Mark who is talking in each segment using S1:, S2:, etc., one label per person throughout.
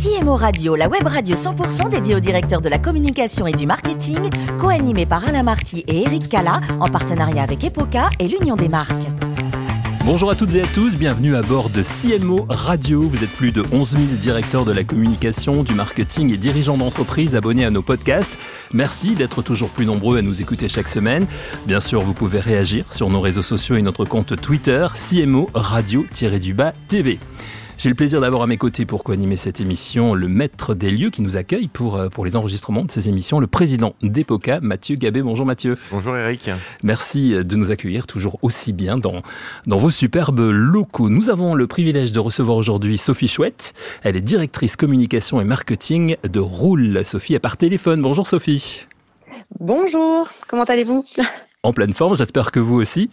S1: CMO Radio, la web radio 100% dédiée aux directeurs de la communication et du marketing, co-animée par Alain Marty et Eric Cala, en partenariat avec Epoca et l'Union des marques.
S2: Bonjour à toutes et à tous, bienvenue à bord de CMO Radio. Vous êtes plus de 11 000 directeurs de la communication, du marketing et dirigeants d'entreprise abonnés à nos podcasts. Merci d'être toujours plus nombreux à nous écouter chaque semaine. Bien sûr, vous pouvez réagir sur nos réseaux sociaux et notre compte Twitter, CMO Radio-du-bas TV. J'ai le plaisir d'avoir à mes côtés pour co-animer cette émission le maître des lieux qui nous accueille pour, euh, pour les enregistrements de ces émissions, le président d'Epoca, Mathieu Gabé. Bonjour Mathieu.
S3: Bonjour Eric.
S2: Merci de nous accueillir toujours aussi bien dans, dans vos superbes locaux. Nous avons le privilège de recevoir aujourd'hui Sophie Chouette. Elle est directrice communication et marketing de Roule. Sophie est par téléphone. Bonjour Sophie.
S4: Bonjour, comment allez-vous?
S2: En pleine forme, j'espère que vous aussi.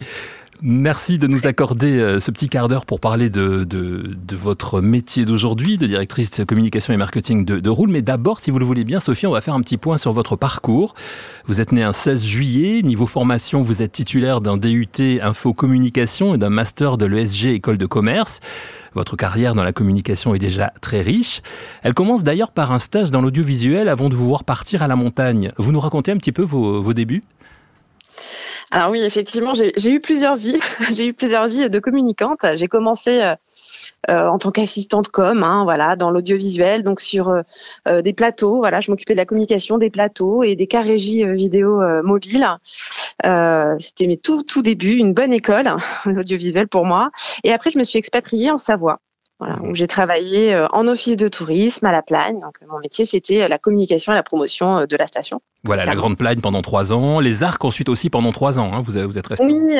S2: Merci de nous accorder euh, ce petit quart d'heure pour parler de, de, de votre métier d'aujourd'hui, de directrice communication et marketing de, de Roule. Mais d'abord, si vous le voulez bien, Sophie, on va faire un petit point sur votre parcours. Vous êtes né un 16 juillet. Niveau formation, vous êtes titulaire d'un DUT Info Communication et d'un master de l'ESG École de Commerce. Votre carrière dans la communication est déjà très riche. Elle commence d'ailleurs par un stage dans l'audiovisuel avant de vous voir partir à la montagne. Vous nous racontez un petit peu vos, vos débuts?
S4: Alors oui, effectivement, j'ai eu plusieurs vies. j'ai eu plusieurs vies de communicante. J'ai commencé euh, euh, en tant qu'assistante com, hein, voilà, dans l'audiovisuel, donc sur euh, des plateaux. Voilà, je m'occupais de la communication des plateaux et des cas vidéo mobiles. C'était mes tout tout débuts, une bonne école, l'audiovisuel pour moi. Et après, je me suis expatriée en Savoie. Voilà, où j'ai travaillé euh, en office de tourisme à la Plagne. Donc, mon métier, c'était euh, la communication et la promotion euh, de la station.
S2: Voilà, la Grande Plagne pendant trois ans. Les Arcs ensuite aussi pendant trois ans. Hein, vous, vous êtes resté.
S4: Oui,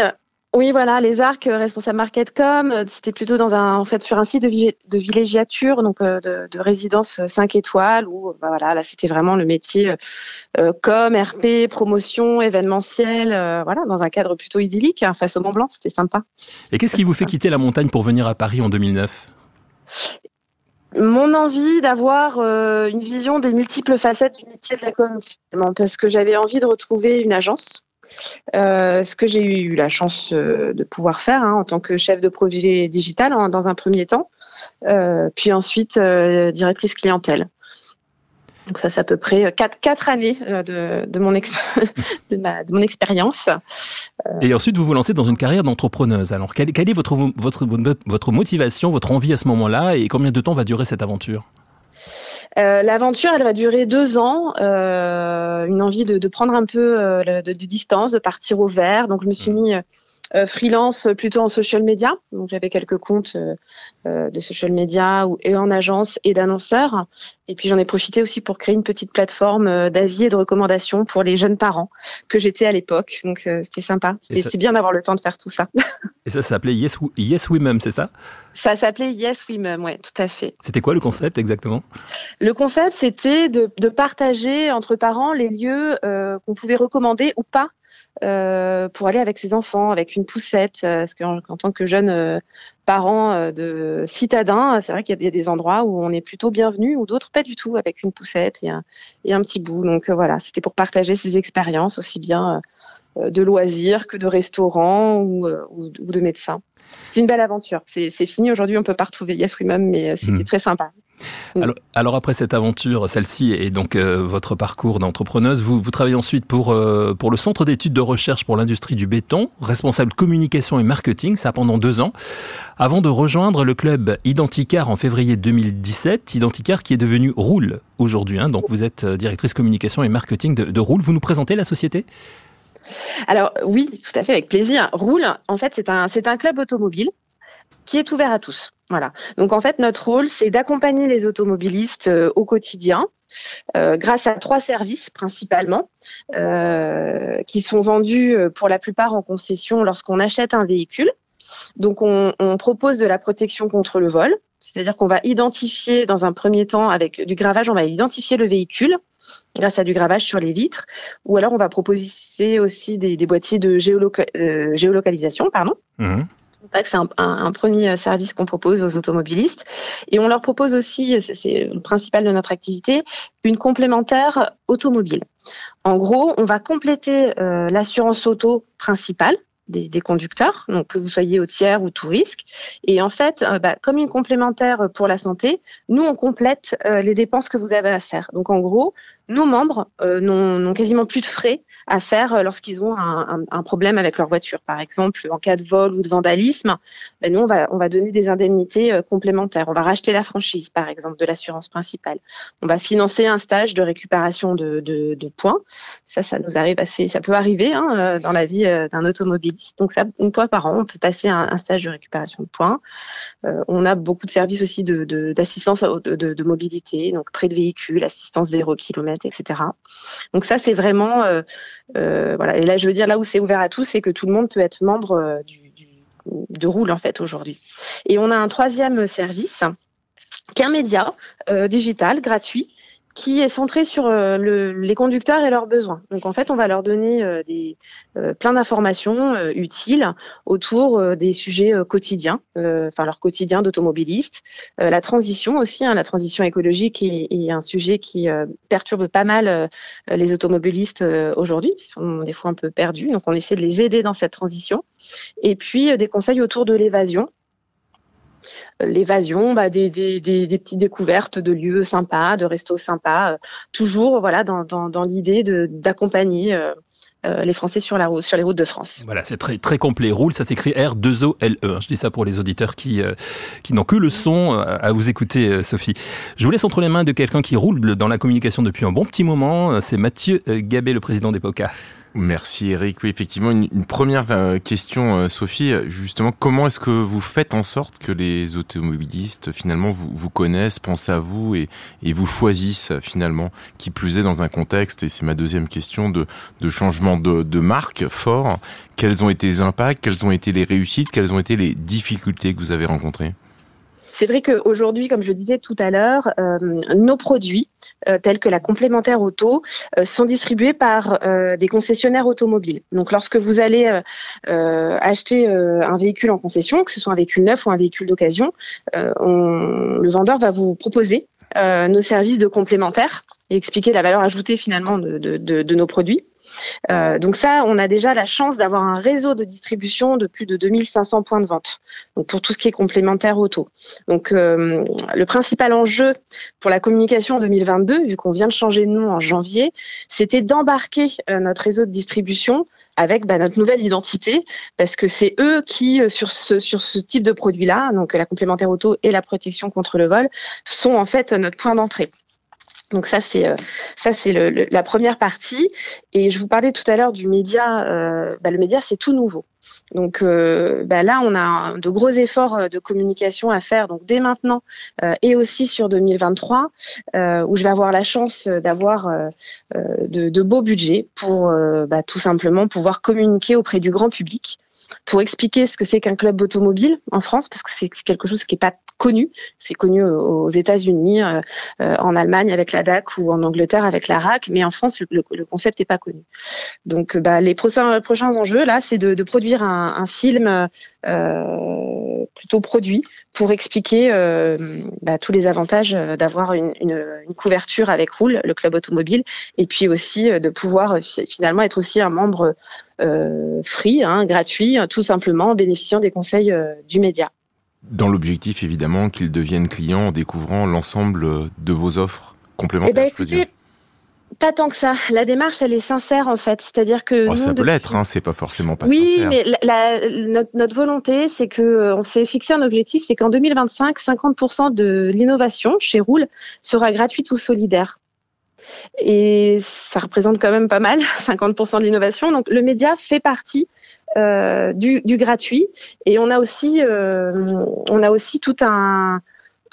S4: oui, voilà, les Arcs, responsable market.com. C'était plutôt dans un, en fait, sur un site de, de villégiature, donc de, de, résidence 5 étoiles, où bah, voilà, là, c'était vraiment le métier euh, com, RP, promotion, événementiel, voilà, dans un cadre plutôt idyllique, hein, face au Mont Blanc. C'était sympa.
S2: Et qu'est-ce qui vous fait quitter la montagne pour venir à Paris en 2009
S4: mon envie d'avoir euh, une vision des multiples facettes du métier de la com, parce que j'avais envie de retrouver une agence, euh, ce que j'ai eu la chance euh, de pouvoir faire hein, en tant que chef de projet digital dans un premier temps, puis ensuite directrice clientèle. Donc ça, c'est à peu près quatre, quatre années de, de, mon, ex de, ma, de mon expérience.
S2: Et ensuite, vous vous lancez dans une carrière d'entrepreneuse. Alors, quelle, quelle, est votre, votre, votre motivation, votre envie à ce moment-là et combien de temps va durer cette aventure?
S4: Euh, L'aventure, elle va durer deux ans. Euh, une envie de, de, prendre un peu euh, de, de, distance, de partir au vert. Donc, je me suis mmh. mis euh, freelance plutôt en social media. Donc j'avais quelques comptes euh, euh, de social media ou, et en agence et d'annonceurs. Et puis j'en ai profité aussi pour créer une petite plateforme d'avis et de recommandations pour les jeunes parents que j'étais à l'époque. Donc c'était sympa. C'était bien d'avoir le temps de faire tout ça.
S2: et ça s'appelait Yes, yes Women, c'est ça?
S4: Ça s'appelait Yes Women, ouais, tout à fait.
S2: C'était quoi le concept exactement?
S4: Le concept, c'était de, de, partager entre parents les lieux qu'on pouvait recommander ou pas euh, pour aller avec ses enfants, avec une poussette. Euh, parce qu'en en tant que jeune euh, parent euh, de citadin, c'est vrai qu'il y a des endroits où on est plutôt bienvenu ou d'autres pas du tout, avec une poussette et un, et un petit bout. Donc voilà, c'était pour partager ces expériences aussi bien de loisirs que de restaurants ou de médecins. C'est une belle aventure. C'est fini aujourd'hui, on peut pas retrouver Yes We Mom, mais c'était mmh. très sympa.
S2: Alors, alors, après cette aventure, celle-ci et donc euh, votre parcours d'entrepreneuse, vous, vous travaillez ensuite pour, euh, pour le Centre d'études de recherche pour l'industrie du béton, responsable communication et marketing, ça pendant deux ans, avant de rejoindre le club Identicar en février 2017, Identicar qui est devenu Roule aujourd'hui. Hein, donc vous êtes euh, directrice communication et marketing de, de Roule. Vous nous présentez la société?
S4: Alors oui, tout à fait, avec plaisir. Roule, en fait, c'est un, club automobile qui est ouvert à tous. Voilà. Donc en fait, notre rôle, c'est d'accompagner les automobilistes euh, au quotidien. Euh, grâce à trois services principalement, euh, qui sont vendus pour la plupart en concession lorsqu'on achète un véhicule. Donc on, on, propose de la protection contre le vol, c'est-à-dire qu'on va identifier dans un premier temps avec du gravage, on va identifier le véhicule grâce à du gravage sur les vitres, ou alors on va proposer aussi des, des boîtiers de géoloca euh, géolocalisation, pardon. Mmh. C'est un, un, un, premier service qu'on propose aux automobilistes. Et on leur propose aussi, c'est le principal de notre activité, une complémentaire automobile. En gros, on va compléter euh, l'assurance auto principale des, conducteurs, donc que vous soyez au tiers ou tout risque. Et en fait, bah, comme une complémentaire pour la santé, nous, on complète les dépenses que vous avez à faire. Donc en gros, nos membres n'ont quasiment plus de frais à faire lorsqu'ils ont un, un, problème avec leur voiture. Par exemple, en cas de vol ou de vandalisme, ben nous, on va, on va donner des indemnités complémentaires. On va racheter la franchise, par exemple, de l'assurance principale. On va financer un stage de récupération de, de, de points. Ça, ça nous arrive assez, ça peut arriver hein, dans la vie d'un automobiliste. Donc ça, une fois par an, on peut passer un, un stage de récupération de points. Euh, on a beaucoup de services aussi d'assistance de, de, de, mobilité, donc près de véhicules, assistance zéro etc. Donc ça, c'est vraiment, euh, euh. Et là, je veux dire, là où c'est ouvert à tous, c'est que tout le monde peut être membre du, du, de Roule en fait aujourd'hui. Et on a un troisième service qu'un média digital gratuit qui est centré sur euh, le, les conducteurs et leurs besoins. Donc en fait, on va leur donner euh, des, euh, plein d'informations utiles autour des sujets quotidiens, enfin leur quotidien d'automobiliste. la transition aussi, hein, la transition écologique est, est un sujet qui perturbe pas mal les automobilistes aujourd'hui, ils sont des fois un peu perdus, donc on essaie de les aider dans cette transition. Et puis des conseils autour de l'évasion, l'évasion, bah, des, des, des, des, petites découvertes de lieux sympas, de restos sympas, euh, toujours voilà dans, dans, dans l'idée d'accompagner euh, euh, les Français sur la route, sur les routes de France.
S2: Voilà, c'est très très complet. Roule, ça s'écrit R2OLE. Je dis ça pour les auditeurs qui qui n'ont que le son à vous écouter, Sophie. Je vous laisse entre les mains de quelqu'un qui roule dans la communication depuis un bon petit moment. C'est Mathieu Gabé, le président d'EPOCA.
S3: Merci Eric. Oui, effectivement, une, première euh, question, euh, Sophie. Justement, comment est-ce que vous faites en sorte que les automobilistes, finalement, vous, connaissent, pensent à vous et, vous choisissent, finalement, qui plus est dans un contexte, et c'est ma deuxième question, de, de changement de, de marque fort. Quels ont été les impacts? Quelles ont été les réussites? Quelles ont été les difficultés que vous avez rencontrées?
S4: C'est vrai qu'aujourd'hui, comme je disais tout à l'heure, euh, nos produits, euh, tels que la complémentaire auto, euh, sont distribués par des concessionnaires automobiles. Donc lorsque vous allez acheter un véhicule en concession, que ce soit un véhicule neuf ou un véhicule d'occasion, le vendeur va vous proposer nos services de complémentaire et expliquer la valeur ajoutée finalement de, de nos produits. Euh, donc ça, on a déjà la chance d'avoir un réseau de distribution de plus de 2500 points de vente. Donc pour tout ce qui est complémentaire auto. Donc euh, le principal enjeu pour la communication en 2022, vu qu'on vient de changer de nom en janvier, c'était d'embarquer euh, notre réseau de distribution avec bah, notre nouvelle identité, parce que c'est eux qui, sur ce, sur ce type de produit-là, donc la complémentaire auto et la protection contre le vol, sont en fait notre point d'entrée. Donc ça c'est euh, ça c'est le, la première partie et je vous parlais tout à l'heure du média. Euh, bah, le média c'est tout nouveau. Donc euh, bah, là on a de gros efforts de communication à faire donc dès maintenant et aussi sur 2023 où je vais avoir la chance d'avoir de, de, beaux budgets pour bah, tout simplement pouvoir communiquer auprès du grand public pour expliquer ce que c'est qu'un club automobile en France, parce que c'est quelque chose qui n'est pas connu. C'est connu aux États-Unis, euh, euh, en Allemagne avec la DAC ou en Angleterre avec la RAC, mais en France, le, concept n'est pas connu. Donc, bah, les prochains, prochains enjeux, là, c'est de, produire un, film euh, plutôt produit pour expliquer bah, tous les avantages d'avoir une, couverture avec Roule, le club automobile, et puis aussi de pouvoir finalement être aussi un membre free, hein, gratuit, tout simplement en bénéficiant des conseils du média.
S3: Dans l'objectif, évidemment, qu'ils deviennent clients en découvrant l'ensemble de vos offres complémentaires. Eh ben,
S4: écoutez, pas tant que ça. La démarche, elle est sincère en fait. C'est-à-dire que
S3: oh, ça peut l'être, hein, c'est pas forcément pas
S4: oui,
S3: sincère.
S4: Oui, mais notre, notre, volonté, c'est que euh, on s'est fixé un objectif, c'est qu'en 2025, 50% de l'innovation chez Roule sera gratuite ou solidaire. Et ça représente quand même pas mal, 50% de l'innovation. Donc le média fait partie euh, du, du, gratuit. Et on a aussi, euh, on a aussi tout un,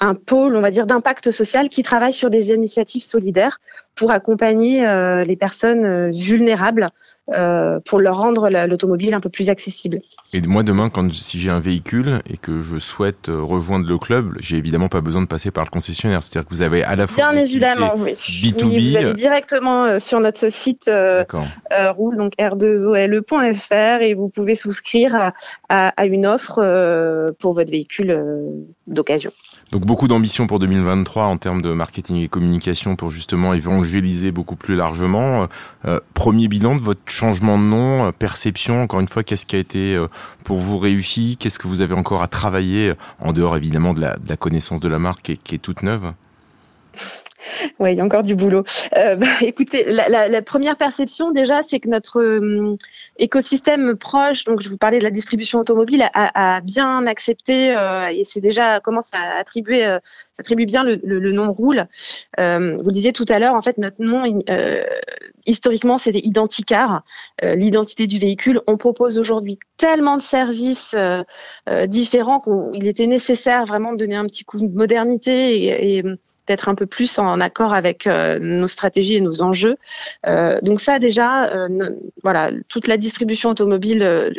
S4: un pôle, on va dire, d'impact social qui travaille sur des initiatives solidaires pour accompagner euh, les personnes euh, vulnérables euh, pour leur rendre l'automobile un peu plus accessible.
S3: Et moi demain, quand si j'ai un véhicule et que je souhaite rejoindre le club, j'ai évidemment pas besoin de passer par le concessionnaire. C'est-à-dire que vous avez à la fois
S4: bien évidemment, oui.
S3: B2B.
S4: vous allez directement sur notre site roule donc r2ole.fr et vous pouvez souscrire à, à, à une offre pour votre véhicule d'occasion.
S3: Donc beaucoup d'ambition pour 2023 en termes de marketing et communication pour justement évangéliser beaucoup plus largement. Euh, premier bilan de votre changement de nom, perception, encore une fois, qu'est-ce qui a été pour vous réussi? Qu'est-ce que vous avez encore à travailler, en dehors évidemment de la, connaissance de la marque qui est toute neuve?
S4: Oui, il y a encore du boulot. Euh, bah, écoutez, la, première perception déjà, c'est que notre euh, écosystème proche, donc je vous parlais de la distribution automobile, a, bien accepté euh, et c'est déjà commence à attribuer, s'attribue bien le, nom roule. vous disiez tout à l'heure, en fait, notre nom historiquement c'était Identicar, l'identité du véhicule. On propose aujourd'hui tellement de services différents qu'il était nécessaire vraiment de donner un petit coup de modernité et, et d'être un peu plus en accord avec euh, nos stratégies et nos enjeux. Euh, donc ça déjà, euh, voilà, toute la distribution automobile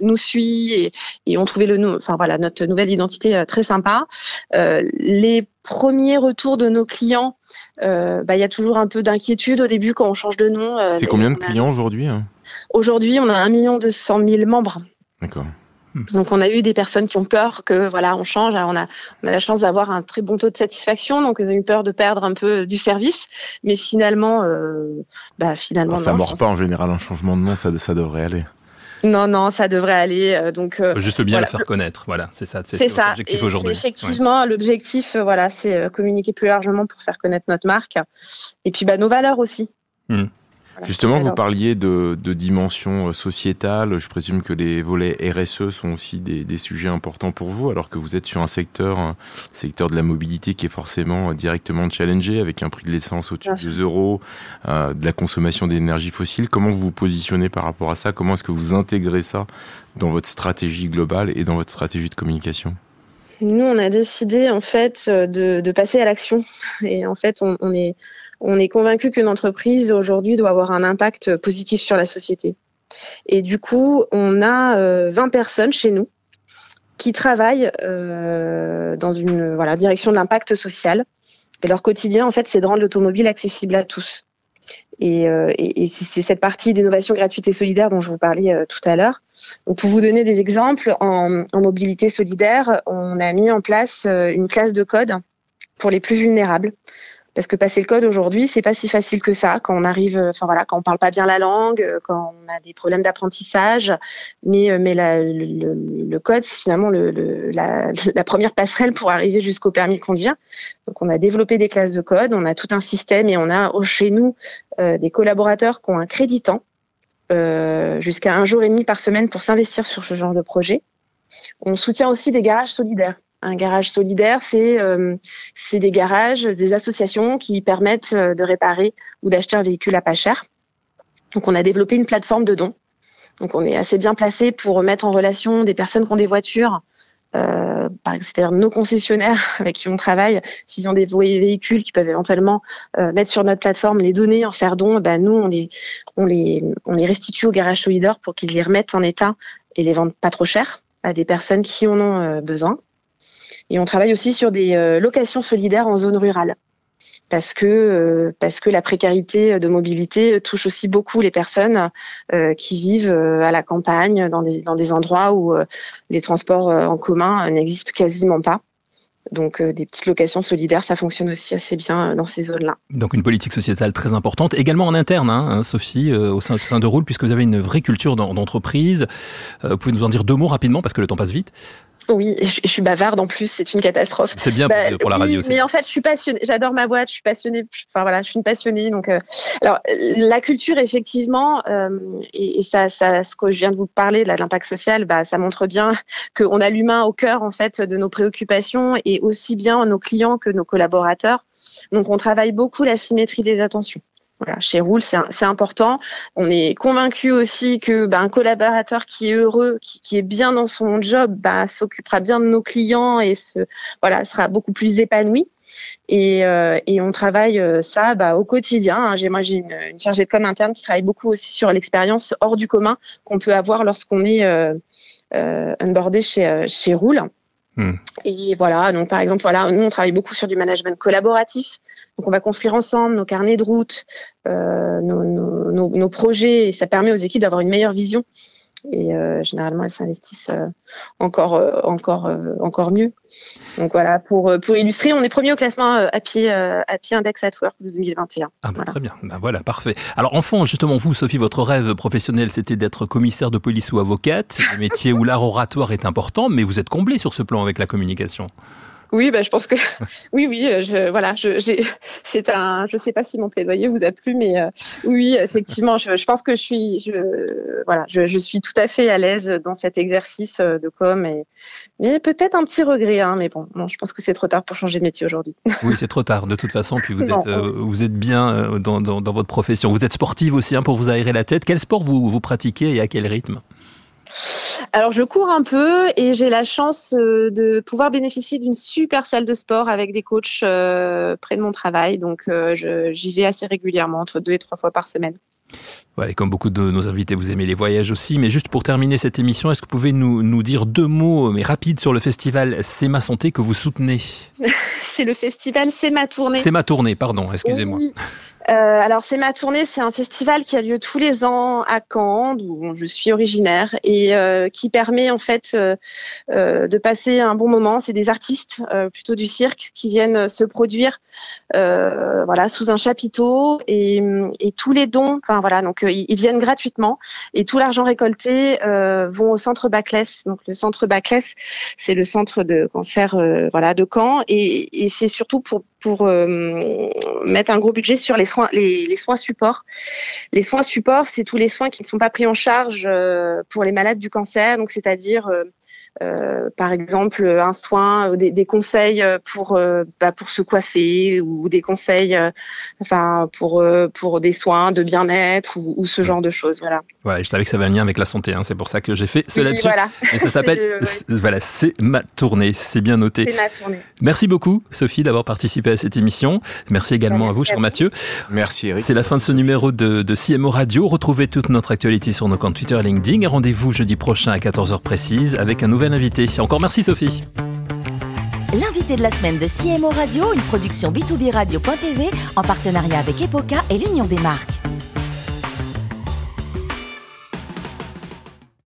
S4: nous suit et, et on trouvait le, enfin voilà, notre nouvelle identité très sympa. les premiers retours de nos clients, bah, il y a toujours un peu d'inquiétude au début quand on change de nom.
S3: C'est combien de clients aujourd'hui hein?
S4: Aujourd'hui, on a un million deux cent mille membres.
S3: D'accord.
S4: Hmm. Donc on a eu des personnes qui ont peur que voilà on change. on a on a la chance d'avoir un très bon taux de satisfaction, donc ils ont eu peur de perdre un peu du service, mais finalement, euh, bah finalement.
S3: ça ne mord pas en général un changement de nom, ça ça devrait aller.
S4: Non, non, ça devrait aller. Euh, donc,
S2: euh, juste bien le faire connaître. Voilà, c'est ça.
S4: C'est ça. L'objectif aujourd'hui. Effectivement, l'objectif, voilà, c'est communiquer plus largement pour faire connaître notre marque. Et puis, bah, nos valeurs aussi.
S3: Justement, vous parliez de, de, dimension euh, sociétale. Je présume que les volets RSE sont aussi des, des, sujets importants pour vous, alors que vous êtes sur un secteur, un secteur de la mobilité qui est forcément euh, directement challengé, avec un prix de l'essence au-dessus de 2 euros, euh, de la consommation d'énergie fossile. Comment vous vous positionnez par rapport à ça? Comment est-ce que vous intégrez ça dans votre stratégie globale et dans votre stratégie de communication?
S4: Nous, on a décidé en fait de, de passer à l'action. Et en fait, on, on est on est convaincu qu'une entreprise aujourd'hui doit avoir un impact positif sur la société. Et du coup, on a 20 euh, personnes chez nous qui travaillent euh, dans une direction de l'impact social. Et leur quotidien, en fait, c'est de rendre l'automobile accessible à tous. Et, euh, c'est cette partie d'innovation gratuite et solidaire dont je vous parlais tout à l'heure. pour vous donner des exemples, en, mobilité solidaire, on a mis en place une classe de code pour les plus vulnérables. Parce que passer le code aujourd'hui, c'est pas si facile que ça quand on arrive, euh, enfin voilà, quand on parle pas bien la langue, euh, quand on a des problèmes d'apprentissage. Mais, euh, mais la, le, le, code, c'est finalement le, la, la, première passerelle pour arriver jusqu'au permis de conduire. Donc on a développé des classes de code, on a tout un système et on a chez nous des collaborateurs qui ont un créditant euh, jusqu'à un jour et demi par semaine pour s'investir sur ce genre de projet. On soutient aussi des garages solidaires. Un garage solidaire, c'est euh, des garages, des associations qui permettent euh, de réparer ou d'acheter un véhicule à pas cher. Donc on a développé une plateforme de dons. Donc on est assez bien placé pour mettre en relation des personnes qui ont des voitures, euh, c'est-à-dire nos concessionnaires avec qui on travaille, s'ils ont des véhicules qui peuvent éventuellement euh, mettre sur notre plateforme, les donner, en faire don, ben nous on les, on les, on les restitue au garage solidaire pour qu'ils les remettent en état et les vendent pas trop cher à des personnes qui en ont besoin. Et on travaille aussi sur des euh, locations solidaires en zone rurale parce que euh, parce que la précarité de mobilité touche aussi beaucoup les personnes euh, qui vivent à la campagne dans des endroits où les transports en commun n'existent quasiment pas. Donc des petites locations solidaires, ça fonctionne aussi assez bien dans ces zones-là.
S2: Donc une politique sociétale très importante, également en interne, hein, Sophie, au sein, sein, de Roule, puisque vous avez une vraie culture d'entreprise. vous pouvez nous en dire deux mots rapidement, parce que le temps passe vite.
S4: Oui, je, suis bavarde en plus, c'est une catastrophe.
S2: C'est bien pour, la bah, radio aussi.
S4: Mais en fait, je suis passionnée, j'adore ma boîte, je suis passionnée, enfin voilà, je suis une passionnée. Donc, euh, alors la culture, effectivement, euh, et, ça, ça, ce que je viens de vous parler, de l'impact social, bah, ça montre bien qu'on a l'humain au cœur en fait de nos préoccupations et aussi bien nos clients que nos collaborateurs. Donc, on travaille beaucoup la symétrie des attentions. Voilà, chez Roule, c'est important. On est convaincu aussi que bah, un collaborateur qui est heureux, qui, est bien dans son job, bah, s'occupera bien de nos clients et se, voilà, sera beaucoup plus épanoui. Et, euh, et on travaille euh, ça bah, au quotidien. Hein. Moi, j'ai une, une, chargée de com interne qui travaille beaucoup aussi sur l'expérience hors du commun qu'on peut avoir lorsqu'on est euh, euh chez, chez Roule. Hmm. Et voilà, donc par exemple, voilà, nous on travaille beaucoup sur du management collaboratif. Donc on va construire ensemble nos carnets de route, euh, nos, nos, nos, projets, et ça permet aux équipes d'avoir une meilleure vision et euh, généralement elles s'investissent euh, encore euh, encore encore mieux. Donc voilà, pour pour illustrer, on est premier au classement Happy Happy Index at Work de 2021.
S2: Ah bah, très bien. Ben voilà, parfait. Alors enfant, justement vous Sophie, votre rêve professionnel c'était d'être commissaire de police ou avocate, un métier où l'art oratoire est important, mais vous êtes comblé sur ce plan avec la communication.
S4: Oui, bah, je pense que oui, oui, euh, je, voilà, je, c'est un, je sais pas si mon plaidoyer vous a plu, mais euh, oui, effectivement, je, je, pense que je suis, je, voilà, je, je, suis tout à fait à l'aise dans cet exercice euh, de com, et mais peut-être un petit regret, hein, mais bon, je pense que c'est trop tard pour changer de métier aujourd'hui.
S2: Oui, c'est trop tard de toute façon. Puis vous êtes, vous êtes bien dans, dans, dans, votre profession. Vous êtes sportive aussi, hein, pour vous aérer la tête. Quel sport vous vous pratiquez et à quel rythme?
S4: Alors je cours un peu et j'ai la chance euh, de pouvoir bénéficier d'une super salle de sport avec des coachs euh, près de mon travail. Donc euh, j'y vais assez régulièrement, entre deux et trois fois par semaine.
S2: et comme beaucoup de nos invités, vous aimez les voyages aussi. Mais juste pour terminer cette émission, est-ce que vous pouvez nous, nous dire deux mots, mais rapides, sur le festival C'est ma santé que vous soutenez?
S4: C'est le festival C'est ma tournée.
S2: C'est ma tournée, pardon, excusez-moi.
S4: Euh, alors c'est ma tournée, c'est un festival qui a lieu tous les ans à Caen, d'où je suis originaire, et euh, qui permet en fait euh, de passer un bon moment. C'est des artistes plutôt du cirque qui viennent se produire, voilà, sous un chapiteau, et, et tous les dons, enfin voilà, donc ils, viennent gratuitement, et tout l'argent récolté vont au centre Baclès. Donc le centre Baclès, c'est le centre de cancer, voilà, de Caen, et, et c'est surtout pour pour mettre un gros budget sur les soins, les, soins supports. Les soins supports, c'est tous les soins qui ne sont pas pris en charge euh, pour les malades du cancer, donc c'est-à-dire euh, euh, par exemple un soin, des, des conseils pour bah, pour se coiffer ou des conseils, enfin pour pour des soins de bien-être ou, ce genre de choses. Voilà.
S2: Ouais, je savais que ça avait un lien avec la santé, hein, c'est pour ça que j'ai fait cela dessus. Voilà. Et ça s'appelle, voilà, c'est ma tournée, c'est bien noté.
S4: C'est ma tournée.
S2: Merci beaucoup, Sophie, d'avoir participé à cette émission. Merci également à vous, cher Mathieu.
S3: Merci, Eric.
S2: C'est la fin de ce numéro de, de CMO Radio. Retrouvez toute notre actualité sur nos comptes Twitter et LinkedIn. Et rendez-vous jeudi prochain à 14h précise avec un nouvel invité. Encore merci, Sophie.
S1: L'invité de la semaine de CMO Radio, une production B2B Radio.tv en partenariat avec Epoca et l'Union des marques.